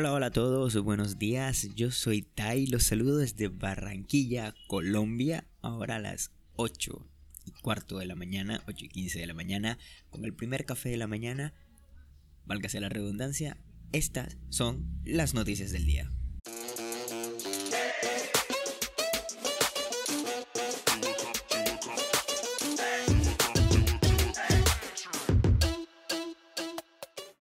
Hola, hola a todos, buenos días. Yo soy Tai, los saludo desde Barranquilla, Colombia. Ahora a las 8 y cuarto de la mañana, 8 y 15 de la mañana, con el primer café de la mañana. Válgase la redundancia, estas son las noticias del día.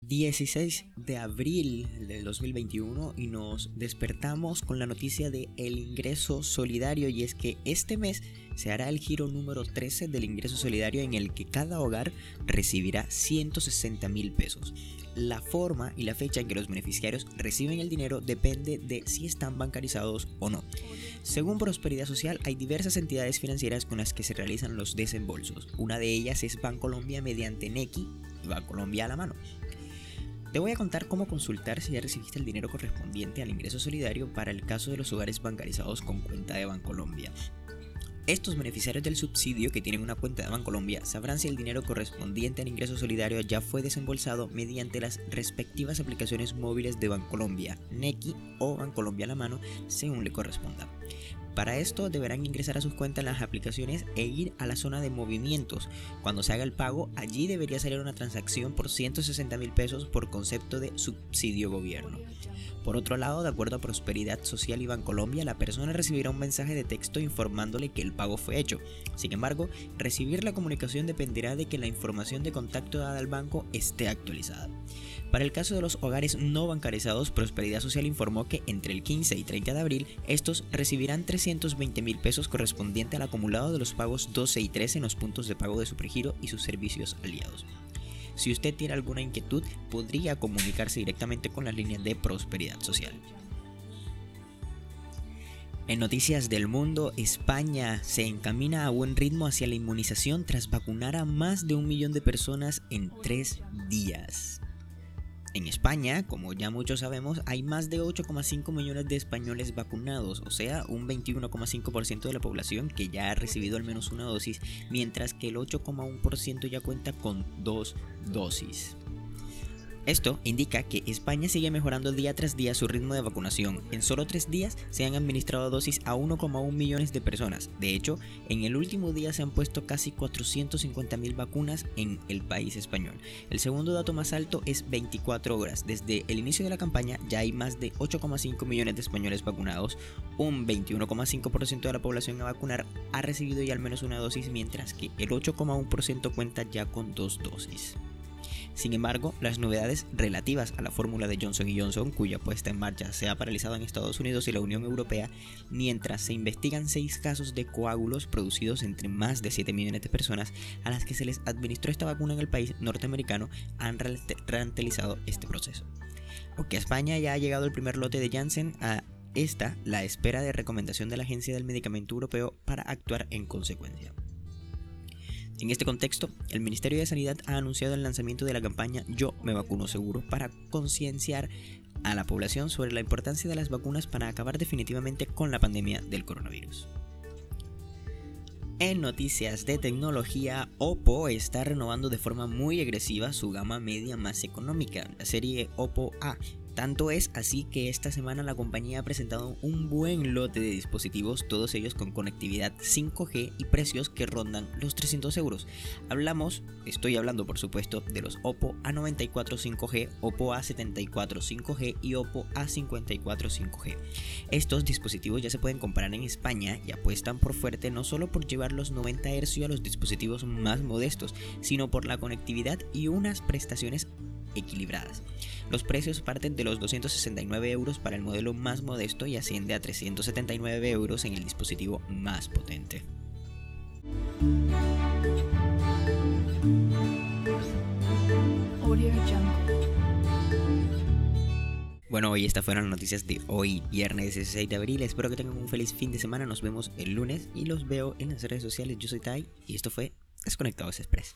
16 de abril del 2021 y nos despertamos con la noticia de el ingreso solidario y es que este mes se hará el giro número 13 del ingreso solidario en el que cada hogar recibirá 160 mil pesos. La forma y la fecha en que los beneficiarios reciben el dinero depende de si están bancarizados o no. Según Prosperidad Social, hay diversas entidades financieras con las que se realizan los desembolsos. Una de ellas es Bancolombia mediante NECI y Bancolombia a la mano. Te voy a contar cómo consultar si ya recibiste el dinero correspondiente al ingreso solidario para el caso de los hogares bancarizados con cuenta de Bancolombia. Estos beneficiarios del subsidio que tienen una cuenta de Bancolombia sabrán si el dinero correspondiente al ingreso solidario ya fue desembolsado mediante las respectivas aplicaciones móviles de Bancolombia, NECI o Bancolombia a la mano, según le corresponda. Para esto deberán ingresar a sus cuentas en las aplicaciones e ir a la zona de movimientos. Cuando se haga el pago, allí debería salir una transacción por 160 mil pesos por concepto de subsidio gobierno. Por otro lado, de acuerdo a Prosperidad Social y Bancolombia, la persona recibirá un mensaje de texto informándole que el pago fue hecho. Sin embargo, recibir la comunicación dependerá de que la información de contacto dada al banco esté actualizada. Para el caso de los hogares no bancarizados, Prosperidad Social informó que entre el 15 y 30 de abril, estos recibirán 320 mil pesos correspondiente al acumulado de los pagos 12 y 13 en los puntos de pago de Supergiro y sus servicios aliados. Si usted tiene alguna inquietud, podría comunicarse directamente con las líneas de Prosperidad Social. En noticias del mundo, España se encamina a buen ritmo hacia la inmunización tras vacunar a más de un millón de personas en tres días. En España, como ya muchos sabemos, hay más de 8,5 millones de españoles vacunados, o sea, un 21,5% de la población que ya ha recibido al menos una dosis, mientras que el 8,1% ya cuenta con dos dosis. Esto indica que España sigue mejorando día tras día su ritmo de vacunación. En solo tres días se han administrado dosis a 1,1 millones de personas. De hecho, en el último día se han puesto casi 450 mil vacunas en el país español. El segundo dato más alto es 24 horas. Desde el inicio de la campaña ya hay más de 8,5 millones de españoles vacunados. Un 21,5% de la población a vacunar ha recibido ya al menos una dosis, mientras que el 8,1% cuenta ya con dos dosis. Sin embargo, las novedades relativas a la fórmula de Johnson Johnson, cuya puesta en marcha se ha paralizado en Estados Unidos y la Unión Europea, mientras se investigan seis casos de coágulos producidos entre más de 7 millones de personas a las que se les administró esta vacuna en el país norteamericano, han ralentizado este proceso. Aunque a España ya ha llegado el primer lote de Janssen, a esta la espera de recomendación de la Agencia del Medicamento Europeo para actuar en consecuencia. En este contexto, el Ministerio de Sanidad ha anunciado el lanzamiento de la campaña Yo me vacuno seguro para concienciar a la población sobre la importancia de las vacunas para acabar definitivamente con la pandemia del coronavirus. En noticias de tecnología, Oppo está renovando de forma muy agresiva su gama media más económica, la serie Oppo A, tanto es así que esta semana la compañía ha presentado un buen lote de dispositivos, todos ellos con conectividad 5G y precios que rondan los 300 euros. Hablamos, estoy hablando por supuesto, de los Oppo A94 5G, Oppo A74 5G y Oppo A54 5G. Estos dispositivos ya se pueden comprar en España y apuestan por fuerte no solo por llevar los 90 Hz a los dispositivos más modestos, sino por la conectividad y unas prestaciones equilibradas. Los precios parten de los 269 euros para el modelo más modesto y asciende a 379 euros en el dispositivo más potente. Bueno, hoy estas fueron las noticias de hoy, viernes 16 de abril. Espero que tengan un feliz fin de semana. Nos vemos el lunes y los veo en las redes sociales. Yo soy Tai y esto fue Desconectados Express.